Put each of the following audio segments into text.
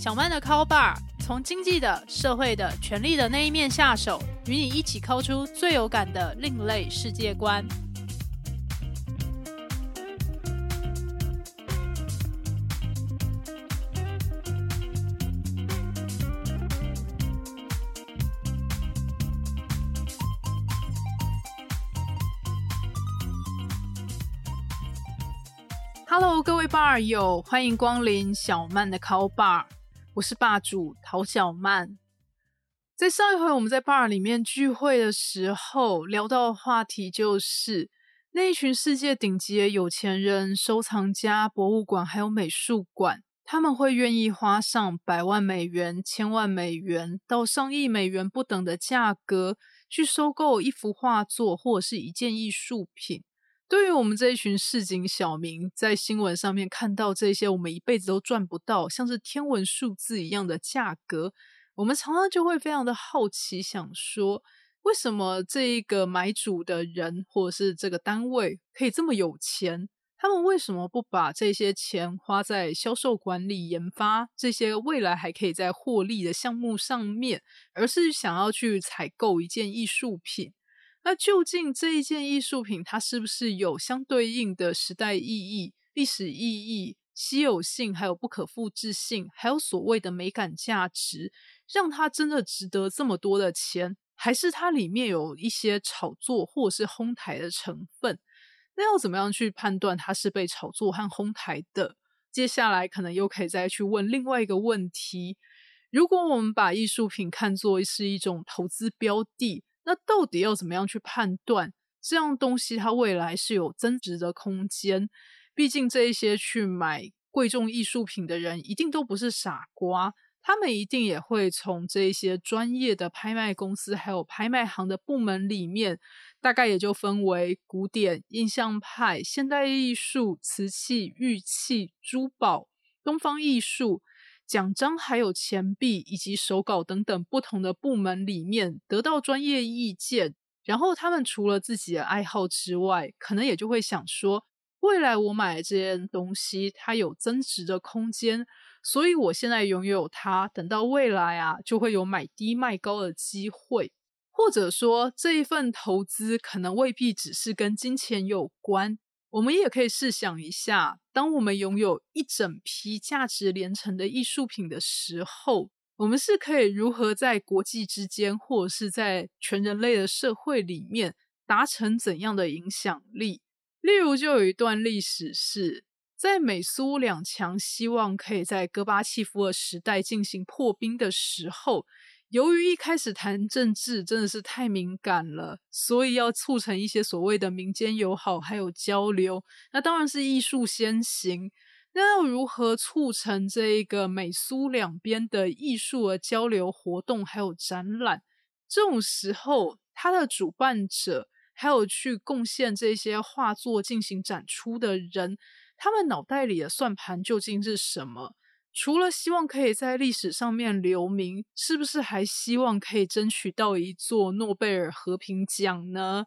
小曼的 Call Bar 从经济的、社会的、权力的那一面下手，与你一起抠出最有感的另类世界观。Hello，各位 bar 友，欢迎光临小曼的 Call Bar，我是霸主陶小曼。在上一回我们在 bar 里面聚会的时候，聊到的话题就是那一群世界顶级的有钱人、收藏家、博物馆还有美术馆，他们会愿意花上百万美元、千万美元到上亿美元不等的价格去收购一幅画作或者是一件艺术品。对于我们这一群市井小民，在新闻上面看到这些我们一辈子都赚不到，像是天文数字一样的价格，我们常常就会非常的好奇，想说为什么这一个买主的人或者是这个单位可以这么有钱？他们为什么不把这些钱花在销售、管理、研发这些未来还可以在获利的项目上面，而是想要去采购一件艺术品？那究竟这一件艺术品，它是不是有相对应的时代意义、历史意义、稀有性，还有不可复制性，还有所谓的美感价值，让它真的值得这么多的钱？还是它里面有一些炒作或是哄抬的成分？那要怎么样去判断它是被炒作和哄抬的？接下来可能又可以再去问另外一个问题：如果我们把艺术品看作是一种投资标的？那到底要怎么样去判断这样东西它未来是有增值的空间？毕竟这一些去买贵重艺术品的人一定都不是傻瓜，他们一定也会从这一些专业的拍卖公司还有拍卖行的部门里面，大概也就分为古典、印象派、现代艺术、瓷器、玉器、珠宝、东方艺术。奖章、还有钱币以及手稿等等不同的部门里面得到专业意见，然后他们除了自己的爱好之外，可能也就会想说，未来我买的这件东西它有增值的空间，所以我现在拥有它，等到未来啊就会有买低卖高的机会，或者说这一份投资可能未必只是跟金钱有关。我们也可以试想一下，当我们拥有一整批价值连城的艺术品的时候，我们是可以如何在国际之间，或者是在全人类的社会里面达成怎样的影响力？例如，就有一段历史是在美苏两强希望可以在戈巴契夫的时代进行破冰的时候。由于一开始谈政治真的是太敏感了，所以要促成一些所谓的民间友好还有交流，那当然是艺术先行。那要如何促成这一个美苏两边的艺术的交流活动还有展览？这种时候，他的主办者还有去贡献这些画作进行展出的人，他们脑袋里的算盘究竟是什么？除了希望可以在历史上面留名，是不是还希望可以争取到一座诺贝尔和平奖呢？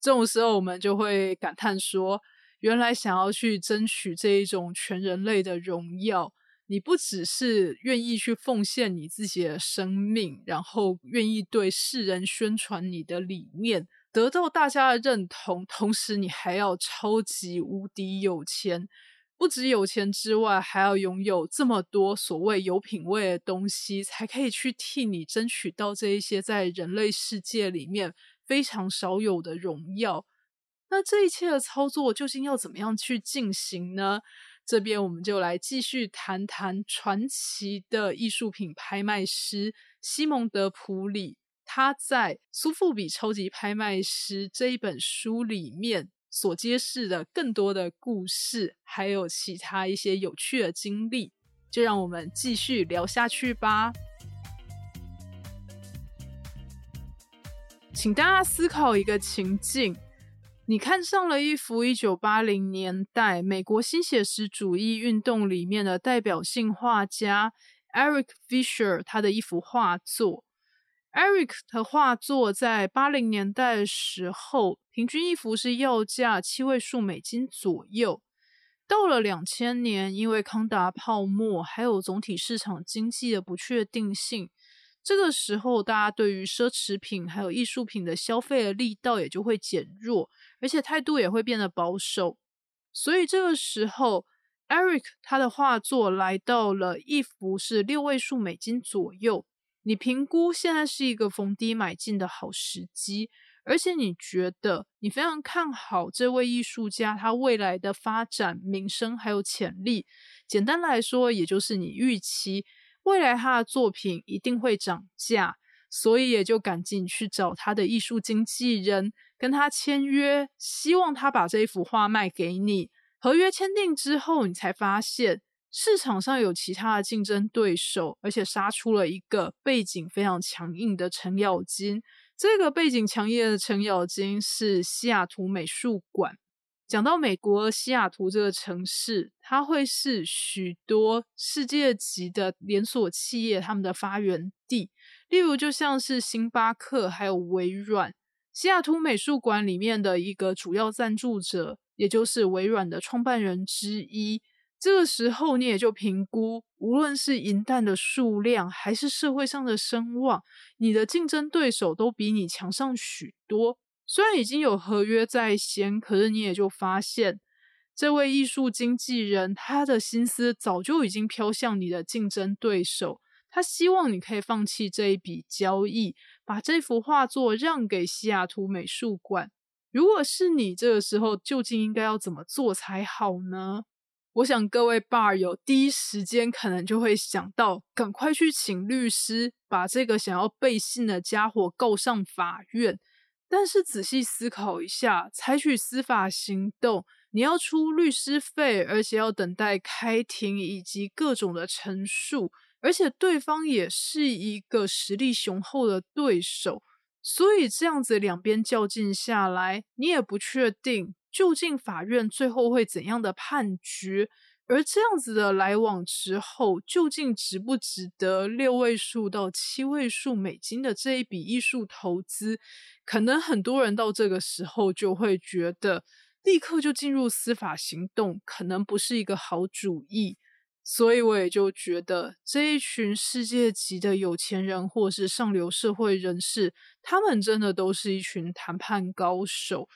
这种时候，我们就会感叹说：原来想要去争取这一种全人类的荣耀，你不只是愿意去奉献你自己的生命，然后愿意对世人宣传你的理念，得到大家的认同，同时你还要超级无敌有钱。不止有钱之外，还要拥有这么多所谓有品味的东西，才可以去替你争取到这一些在人类世界里面非常少有的荣耀。那这一切的操作究竟要怎么样去进行呢？这边我们就来继续谈谈传奇的艺术品拍卖师西蒙德普里，他在《苏富比超级拍卖师》这一本书里面。所揭示的更多的故事，还有其他一些有趣的经历，就让我们继续聊下去吧。请大家思考一个情境：你看上了一幅一九八零年代美国新写实主义运动里面的代表性画家 Eric Fisher 他的一幅画作。Eric 的画作在八零年代的时候，平均一幅是要价七位数美金左右。到了两千年，因为康达泡沫，还有总体市场经济的不确定性，这个时候大家对于奢侈品还有艺术品的消费的力道也就会减弱，而且态度也会变得保守。所以这个时候，Eric 他的画作来到了一幅是六位数美金左右。你评估现在是一个逢低买进的好时机。而且你觉得你非常看好这位艺术家他未来的发展、名声还有潜力。简单来说，也就是你预期未来他的作品一定会涨价，所以也就赶紧去找他的艺术经纪人，跟他签约，希望他把这一幅画卖给你。合约签订之后，你才发现市场上有其他的竞争对手，而且杀出了一个背景非常强硬的程咬金。这个背景强硬的程咬金是西雅图美术馆。讲到美国西雅图这个城市，它会是许多世界级的连锁企业他们的发源地。例如，就像是星巴克还有微软。西雅图美术馆里面的一个主要赞助者，也就是微软的创办人之一。这个时候，你也就评估，无论是银弹的数量，还是社会上的声望，你的竞争对手都比你强上许多。虽然已经有合约在先，可是你也就发现，这位艺术经纪人他的心思早就已经飘向你的竞争对手。他希望你可以放弃这一笔交易，把这幅画作让给西雅图美术馆。如果是你，这个时候究竟应该要怎么做才好呢？我想各位 bar 友第一时间可能就会想到，赶快去请律师把这个想要背信的家伙告上法院。但是仔细思考一下，采取司法行动，你要出律师费，而且要等待开庭以及各种的陈述，而且对方也是一个实力雄厚的对手，所以这样子两边较劲下来，你也不确定。究竟法院最后会怎样的判决？而这样子的来往之后，究竟值不值得六位数到七位数美金的这一笔艺术投资？可能很多人到这个时候就会觉得，立刻就进入司法行动，可能不是一个好主意。所以我也就觉得，这一群世界级的有钱人或是上流社会人士，他们真的都是一群谈判高手。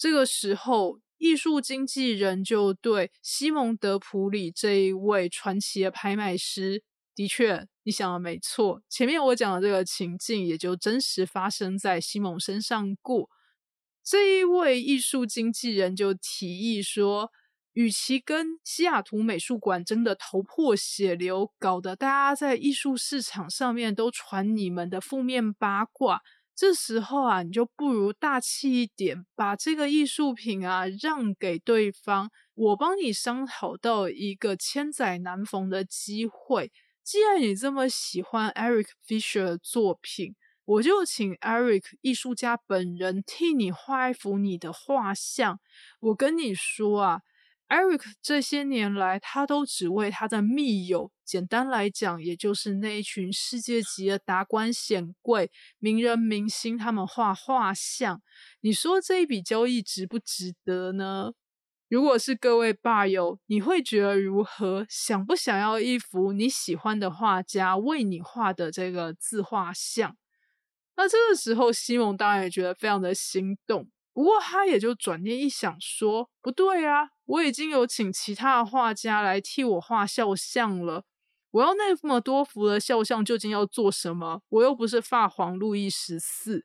这个时候，艺术经纪人就对西蒙德普里这一位传奇的拍卖师，的确，你想的没错，前面我讲的这个情境也就真实发生在西蒙身上过。这一位艺术经纪人就提议说，与其跟西雅图美术馆争得头破血流，搞得大家在艺术市场上面都传你们的负面八卦。这时候啊，你就不如大气一点，把这个艺术品啊让给对方，我帮你商讨到一个千载难逢的机会。既然你这么喜欢 Eric Fisher 的作品，我就请 Eric 艺术家本人替你画一幅你的画像。我跟你说啊。Eric 这些年来，他都只为他的密友，简单来讲，也就是那一群世界级的达官显贵、名人明星，他们画画像。你说这一笔交易值不值得呢？如果是各位爸友，你会觉得如何？想不想要一幅你喜欢的画家为你画的这个自画像？那这个时候，西蒙当然也觉得非常的心动。不过他也就转念一想，说：“不对啊，我已经有请其他的画家来替我画肖像了。我要那么多幅的肖像，究竟要做什么？我又不是法皇路易十四。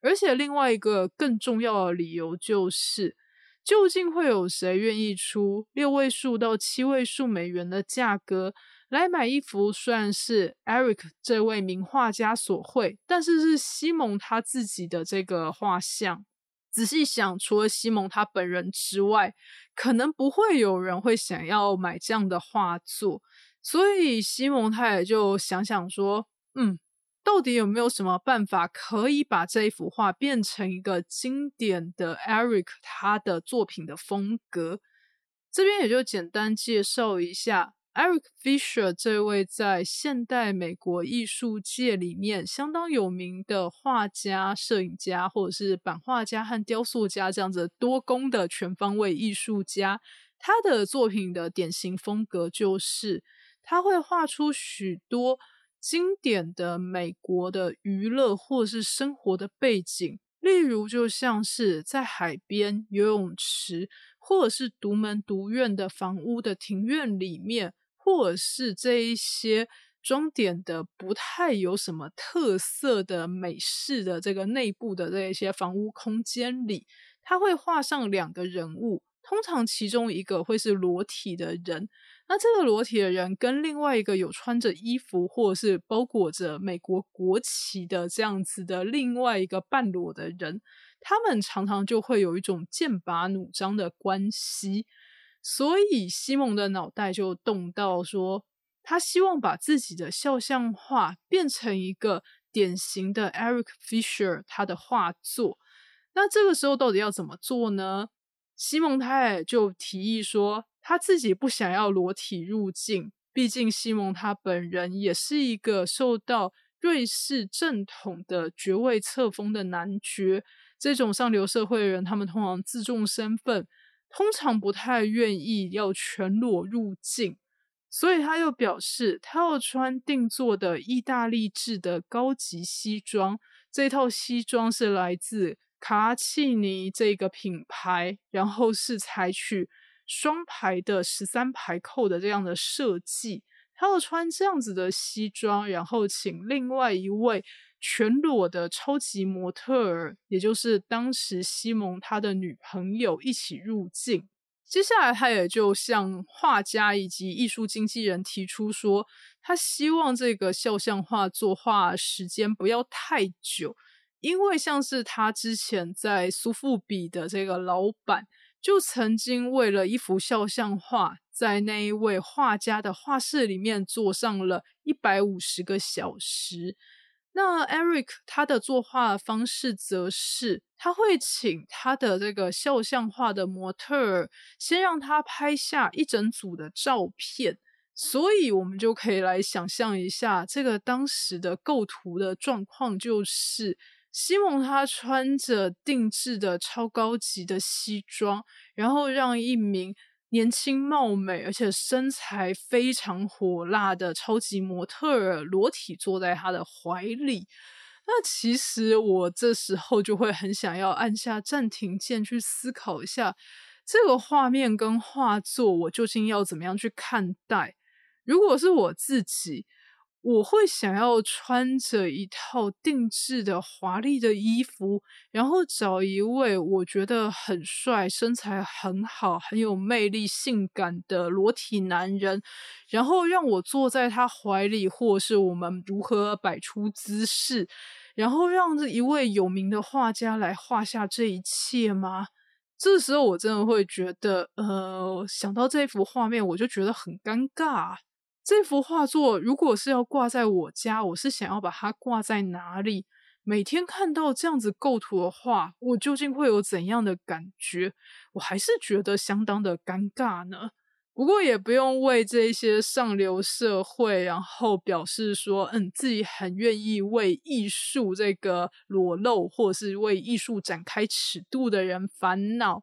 而且另外一个更重要的理由就是，究竟会有谁愿意出六位数到七位数美元的价格来买一幅虽然是 Eric 这位名画家所绘，但是是西蒙他自己的这个画像？”仔细想，除了西蒙他本人之外，可能不会有人会想要买这样的画作。所以西蒙他也就想想说：“嗯，到底有没有什么办法可以把这一幅画变成一个经典的 Eric 他的作品的风格？”这边也就简单介绍一下。Eric Fisher 这位在现代美国艺术界里面相当有名的画家、摄影家，或者是版画家和雕塑家这样子多功的全方位艺术家，他的作品的典型风格就是他会画出许多经典的美国的娱乐或是生活的背景，例如就像是在海边、游泳池，或者是独门独院的房屋的庭院里面，或者是这一些。装点的不太有什么特色的美式的这个内部的这一些房屋空间里，他会画上两个人物，通常其中一个会是裸体的人，那这个裸体的人跟另外一个有穿着衣服或者是包裹着美国国旗的这样子的另外一个半裸的人，他们常常就会有一种剑拔弩张的关系，所以西蒙的脑袋就动到说。他希望把自己的肖像画变成一个典型的 Eric Fisher 他的画作。那这个时候到底要怎么做呢？西蒙太就提议说，他自己不想要裸体入境，毕竟西蒙他本人也是一个受到瑞士正统的爵位册封的男爵。这种上流社会的人，他们通常自重身份，通常不太愿意要全裸入境。所以他又表示，他要穿定做的意大利制的高级西装。这套西装是来自卡契尼这个品牌，然后是采取双排的十三排扣的这样的设计。他要穿这样子的西装，然后请另外一位全裸的超级模特儿，也就是当时西蒙他的女朋友一起入境。接下来，他也就向画家以及艺术经纪人提出说，他希望这个肖像画作画时间不要太久，因为像是他之前在苏富比的这个老板，就曾经为了一幅肖像画，在那一位画家的画室里面坐上了一百五十个小时。那 Eric 他的作画方式则是，他会请他的这个肖像画的模特儿先让他拍下一整组的照片，所以我们就可以来想象一下这个当时的构图的状况，就是西蒙他穿着定制的超高级的西装，然后让一名。年轻貌美，而且身材非常火辣的超级模特儿裸体坐在他的怀里。那其实我这时候就会很想要按下暂停键，去思考一下这个画面跟画作，我究竟要怎么样去看待？如果是我自己。我会想要穿着一套定制的华丽的衣服，然后找一位我觉得很帅、身材很好、很有魅力、性感的裸体男人，然后让我坐在他怀里，或是我们如何摆出姿势，然后让这一位有名的画家来画下这一切吗？这时候我真的会觉得，呃，想到这幅画面，我就觉得很尴尬。这幅画作如果是要挂在我家，我是想要把它挂在哪里？每天看到这样子构图的画，我究竟会有怎样的感觉？我还是觉得相当的尴尬呢。不过也不用为这些上流社会，然后表示说，嗯，自己很愿意为艺术这个裸露，或者是为艺术展开尺度的人烦恼。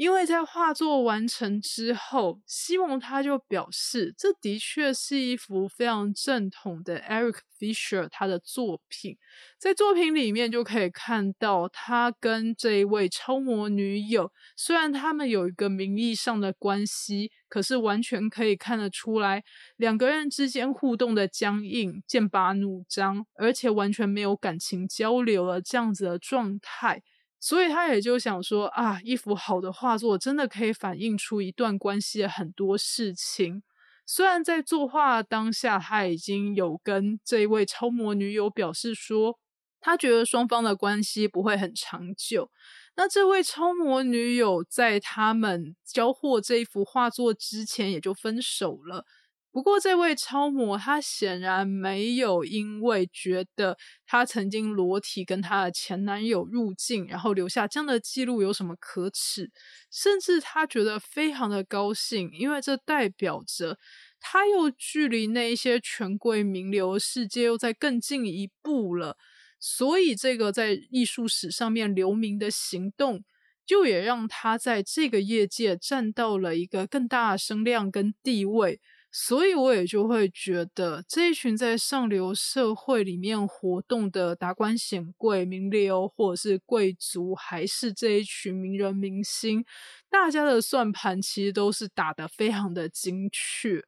因为在画作完成之后，西蒙他就表示，这的确是一幅非常正统的 Eric Fisher 他的作品。在作品里面就可以看到，他跟这一位超模女友，虽然他们有一个名义上的关系，可是完全可以看得出来，两个人之间互动的僵硬、剑拔弩张，而且完全没有感情交流了这样子的状态。所以他也就想说啊，一幅好的画作真的可以反映出一段关系的很多事情。虽然在作画当下，他已经有跟这一位超模女友表示说，他觉得双方的关系不会很长久。那这位超模女友在他们交货这一幅画作之前，也就分手了。不过，这位超模她显然没有因为觉得她曾经裸体跟她的前男友入境，然后留下这样的记录有什么可耻，甚至她觉得非常的高兴，因为这代表着她又距离那一些权贵名流世界又在更进一步了。所以，这个在艺术史上面留名的行动。就也让他在这个业界占到了一个更大的声量跟地位。所以，我也就会觉得这一群在上流社会里面活动的达官显贵、名流，或者是贵族，还是这一群名人明星，大家的算盘其实都是打得非常的精确。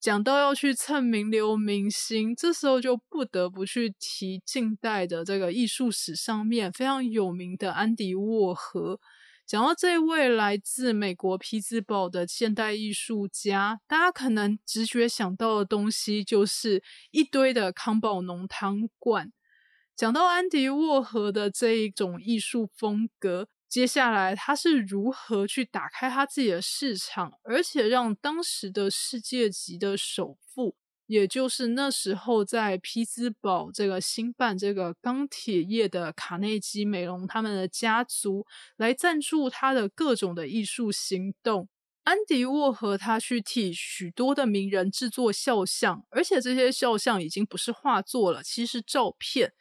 讲到要去蹭名流明星，这时候就不得不去提近代的这个艺术史上面非常有名的安迪沃荷。讲到这位来自美国匹兹堡的现代艺术家，大家可能直觉想到的东西就是一堆的康宝浓汤罐。讲到安迪沃荷的这一种艺术风格，接下来他是如何去打开他自己的市场，而且让当时的世界级的首富。也就是那时候，在匹兹堡这个兴办这个钢铁业的卡内基梅隆他们的家族来赞助他的各种的艺术行动。安迪沃和他去替许多的名人制作肖像，而且这些肖像已经不是画作了，其实是照片。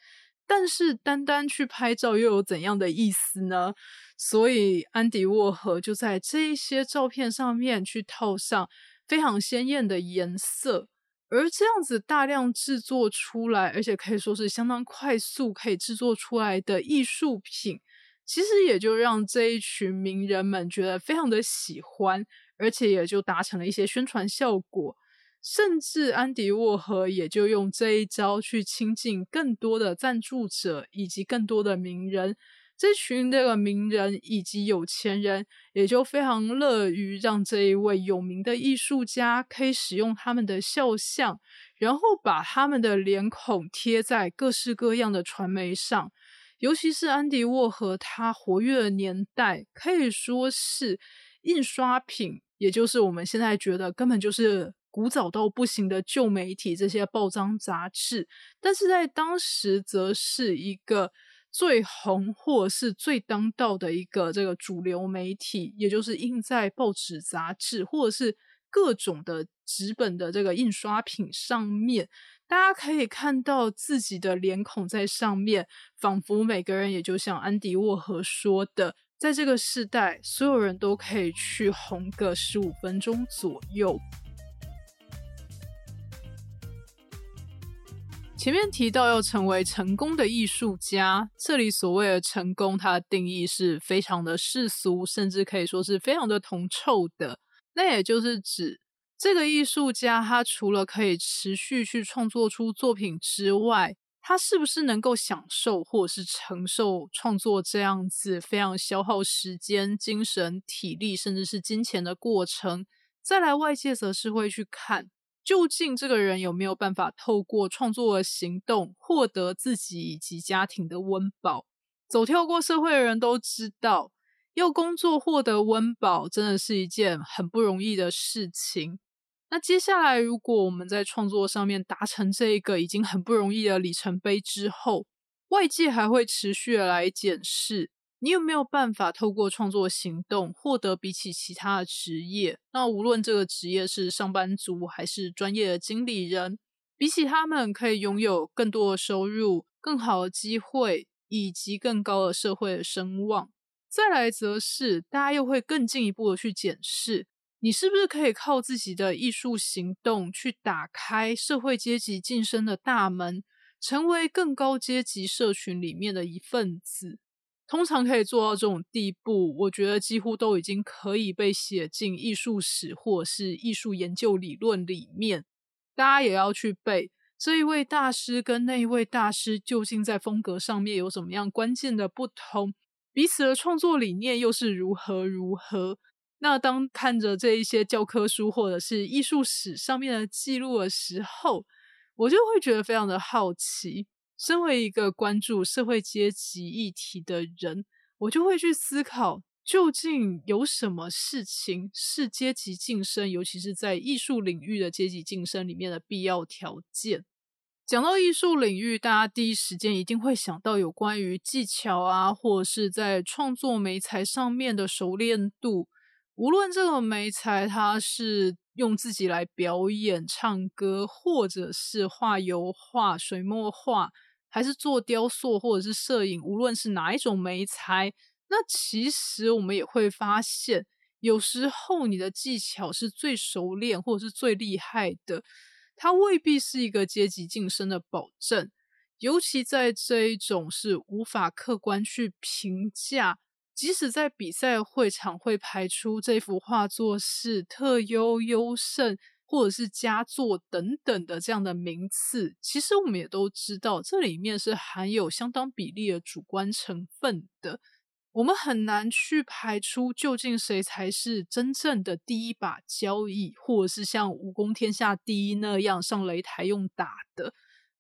但是单单去拍照又有怎样的意思呢？所以安迪沃和就在这些照片上面去套上非常鲜艳的颜色。而这样子大量制作出来，而且可以说是相当快速可以制作出来的艺术品，其实也就让这一群名人们觉得非常的喜欢，而且也就达成了一些宣传效果。甚至安迪沃荷也就用这一招去亲近更多的赞助者以及更多的名人。这群这个名人以及有钱人也就非常乐于让这一位有名的艺术家可以使用他们的肖像，然后把他们的脸孔贴在各式各样的传媒上。尤其是安迪沃和他活跃的年代，可以说是印刷品，也就是我们现在觉得根本就是古早到不行的旧媒体这些报章杂志，但是在当时则是一个。最红或是最当道的一个这个主流媒体，也就是印在报纸、杂志或者是各种的纸本的这个印刷品上面，大家可以看到自己的脸孔在上面，仿佛每个人也就像安迪沃荷说的，在这个时代，所有人都可以去红个十五分钟左右。前面提到要成为成功的艺术家，这里所谓的成功，它的定义是非常的世俗，甚至可以说是非常的铜臭的。那也就是指这个艺术家，他除了可以持续去创作出作品之外，他是不是能够享受或者是承受创作这样子非常消耗时间、精神、体力，甚至是金钱的过程？再来，外界则是会去看。究竟这个人有没有办法透过创作的行动获得自己以及家庭的温饱？走跳过社会的人都知道，要工作获得温饱真的是一件很不容易的事情。那接下来，如果我们在创作上面达成这一个已经很不容易的里程碑之后，外界还会持续的来检视。你有没有办法透过创作行动获得比起其他的职业？那无论这个职业是上班族还是专业的经理人，比起他们可以拥有更多的收入、更好的机会以及更高的社会的声望。再来则是大家又会更进一步的去检视，你是不是可以靠自己的艺术行动去打开社会阶级晋升的大门，成为更高阶级社群里面的一份子。通常可以做到这种地步，我觉得几乎都已经可以被写进艺术史或是艺术研究理论里面。大家也要去背这一位大师跟那一位大师究竟在风格上面有什么样关键的不同，彼此的创作理念又是如何如何。那当看着这一些教科书或者是艺术史上面的记录的时候，我就会觉得非常的好奇。身为一个关注社会阶级议题的人，我就会去思考，究竟有什么事情是阶级晋升，尤其是在艺术领域的阶级晋升里面的必要条件。讲到艺术领域，大家第一时间一定会想到有关于技巧啊，或者是在创作媒材上面的熟练度。无论这个媒材它是用自己来表演、唱歌，或者是画油画、水墨画。还是做雕塑或者是摄影，无论是哪一种媒材，那其实我们也会发现，有时候你的技巧是最熟练或者是最厉害的，它未必是一个阶级晋升的保证。尤其在这一种是无法客观去评价，即使在比赛会场会排出这幅画作是特优、优胜或者是佳作等等的这样的名次，其实我们也都知道，这里面是含有相当比例的主观成分的。我们很难去排出究竟谁才是真正的第一把交椅，或者是像武功天下第一那样上擂台用打的。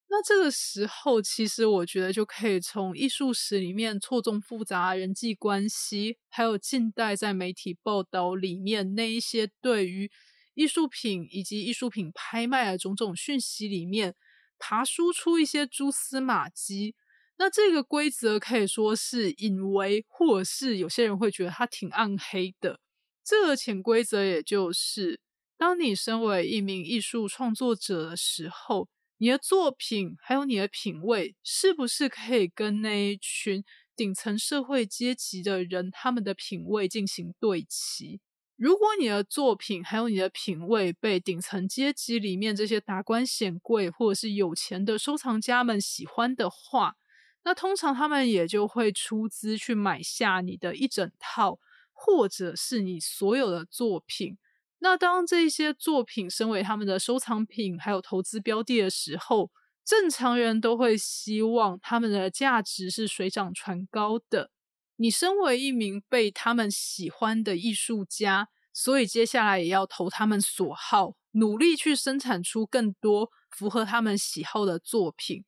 那这个时候，其实我觉得就可以从艺术史里面错综复杂人际关系，还有近代在媒体报道里面那一些对于艺术品以及艺术品拍卖的种种讯息里面，爬输出一些蛛丝马迹。那这个规则可以说是隐为，或者是有些人会觉得它挺暗黑的。这个潜规则也就是，当你身为一名艺术创作者的时候，你的作品还有你的品味，是不是可以跟那一群顶层社会阶级的人他们的品味进行对齐？如果你的作品还有你的品味被顶层阶级里面这些达官显贵或者是有钱的收藏家们喜欢的话，那通常他们也就会出资去买下你的一整套，或者是你所有的作品。那当这些作品身为他们的收藏品，还有投资标的的时候，正常人都会希望他们的价值是水涨船高的。你身为一名被他们喜欢的艺术家，所以接下来也要投他们所好，努力去生产出更多符合他们喜好的作品。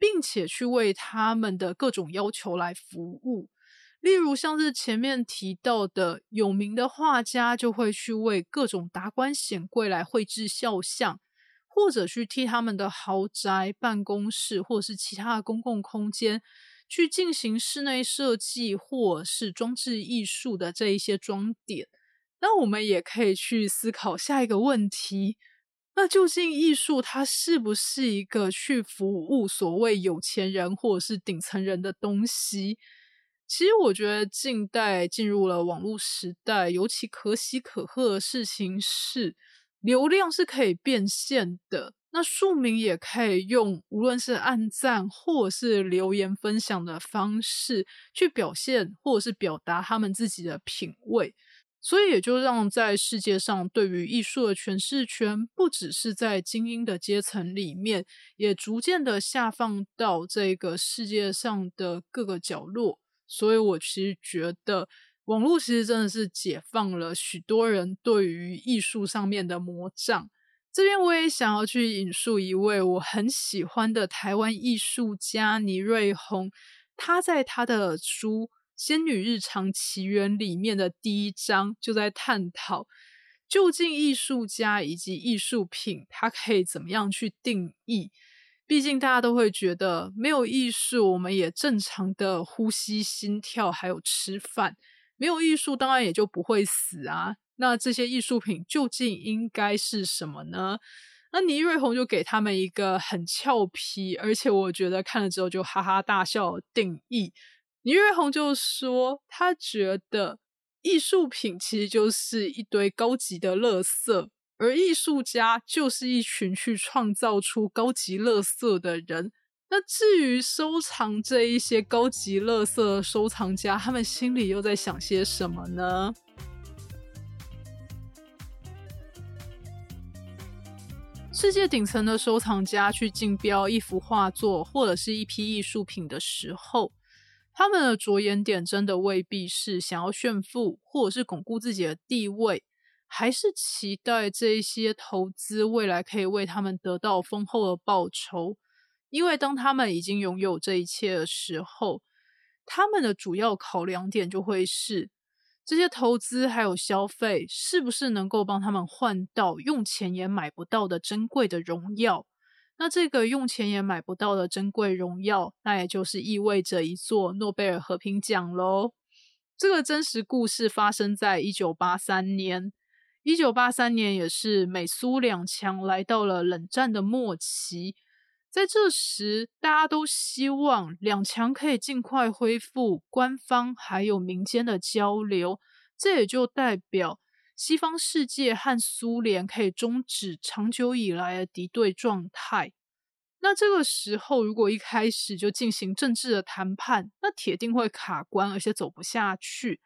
并且去为他们的各种要求来服务，例如像是前面提到的有名的画家，就会去为各种达官显贵来绘制肖像，或者去替他们的豪宅、办公室或者是其他的公共空间去进行室内设计或是装置艺术的这一些装点。那我们也可以去思考下一个问题。那究竟艺术它是不是一个去服务所谓有钱人或者是顶层人的东西？其实我觉得近代进入了网络时代，尤其可喜可贺的事情是，流量是可以变现的。那庶民也可以用无论是按赞或者是留言分享的方式，去表现或者是表达他们自己的品味。所以也就让在世界上对于艺术的诠释权，不只是在精英的阶层里面，也逐渐的下放到这个世界上的各个角落。所以我其实觉得，网络其实真的是解放了许多人对于艺术上面的魔障。这边我也想要去引述一位我很喜欢的台湾艺术家倪瑞红，他在他的书。《仙女日常奇缘》里面的第一章就在探讨，究竟艺术家以及艺术品，它可以怎么样去定义？毕竟大家都会觉得，没有艺术，我们也正常的呼吸、心跳，还有吃饭。没有艺术，当然也就不会死啊。那这些艺术品究竟应该是什么呢？那倪瑞红就给他们一个很俏皮，而且我觉得看了之后就哈哈大笑的定义。倪瑞红就说，他觉得艺术品其实就是一堆高级的垃圾，而艺术家就是一群去创造出高级垃圾的人。那至于收藏这一些高级垃圾的收藏家，他们心里又在想些什么呢？世界顶层的收藏家去竞标一幅画作或者是一批艺术品的时候。他们的着眼点真的未必是想要炫富，或者是巩固自己的地位，还是期待这些投资未来可以为他们得到丰厚的报酬。因为当他们已经拥有这一切的时候，他们的主要考量点就会是这些投资还有消费是不是能够帮他们换到用钱也买不到的珍贵的荣耀。那这个用钱也买不到的珍贵荣耀，那也就是意味着一座诺贝尔和平奖喽。这个真实故事发生在一九八三年，一九八三年也是美苏两强来到了冷战的末期。在这时，大家都希望两强可以尽快恢复官方还有民间的交流，这也就代表西方世界和苏联可以终止长久以来的敌对状态。那这个时候，如果一开始就进行政治的谈判，那铁定会卡关，而且走不下去。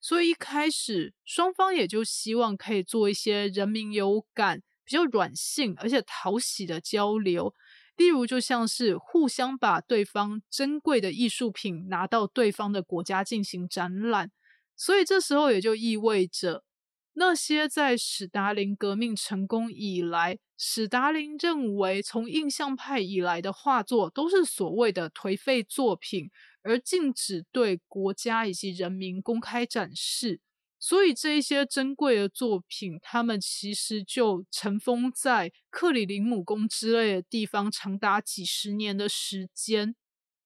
所以一开始，双方也就希望可以做一些人民有感、比较软性而且讨喜的交流。例如，就像是互相把对方珍贵的艺术品拿到对方的国家进行展览，所以这时候也就意味着那些在史达林革命成功以来，史达林认为从印象派以来的画作都是所谓的颓废作品，而禁止对国家以及人民公开展示。所以这一些珍贵的作品，他们其实就尘封在克里林姆宫之类的地方，长达几十年的时间。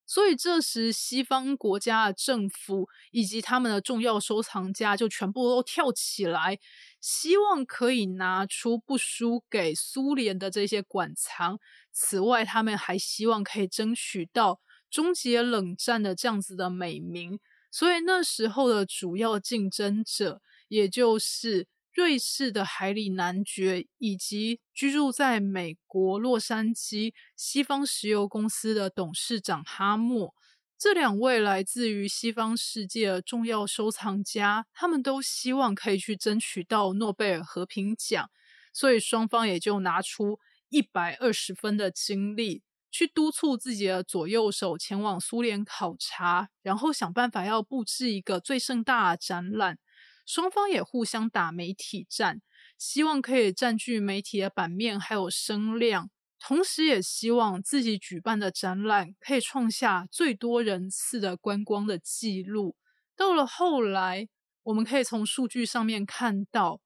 所以这时，西方国家的政府以及他们的重要收藏家就全部都跳起来，希望可以拿出不输给苏联的这些馆藏。此外，他们还希望可以争取到终结冷战的这样子的美名。所以那时候的主要竞争者，也就是瑞士的海里男爵，以及居住在美国洛杉矶西方石油公司的董事长哈默。这两位来自于西方世界的重要收藏家，他们都希望可以去争取到诺贝尔和平奖。所以双方也就拿出一百二十分的精力。去督促自己的左右手前往苏联考察，然后想办法要布置一个最盛大的展览。双方也互相打媒体战，希望可以占据媒体的版面还有声量，同时也希望自己举办的展览可以创下最多人次的观光的记录。到了后来，我们可以从数据上面看到，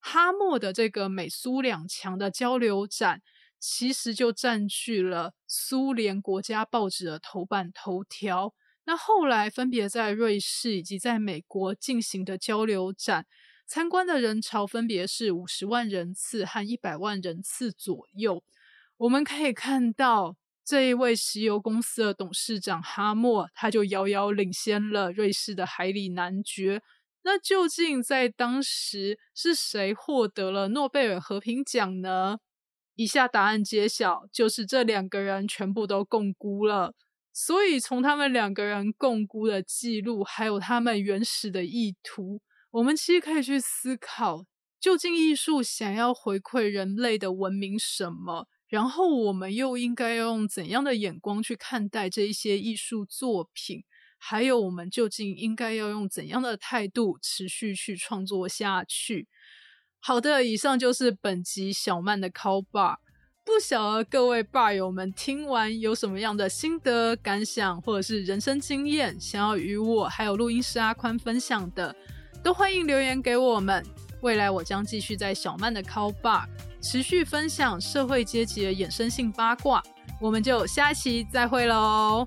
哈默的这个美苏两强的交流展。其实就占据了苏联国家报纸的头版头条。那后来分别在瑞士以及在美国进行的交流展，参观的人潮分别是五十万人次和一百万人次左右。我们可以看到，这一位石油公司的董事长哈默，他就遥遥领先了瑞士的海里男爵。那究竟在当时是谁获得了诺贝尔和平奖呢？以下答案揭晓，就是这两个人全部都共估了。所以从他们两个人共估的记录，还有他们原始的意图，我们其实可以去思考，究竟艺术想要回馈人类的文明什么？然后我们又应该要用怎样的眼光去看待这一些艺术作品？还有我们究竟应该要用怎样的态度持续去创作下去？好的，以上就是本集小曼的 call bar。不晓得各位爸友们听完有什么样的心得感想，或者是人生经验，想要与我还有录音师阿宽分享的，都欢迎留言给我们。未来我将继续在小曼的 call bar 持续分享社会阶级的衍生性八卦。我们就下期再会喽。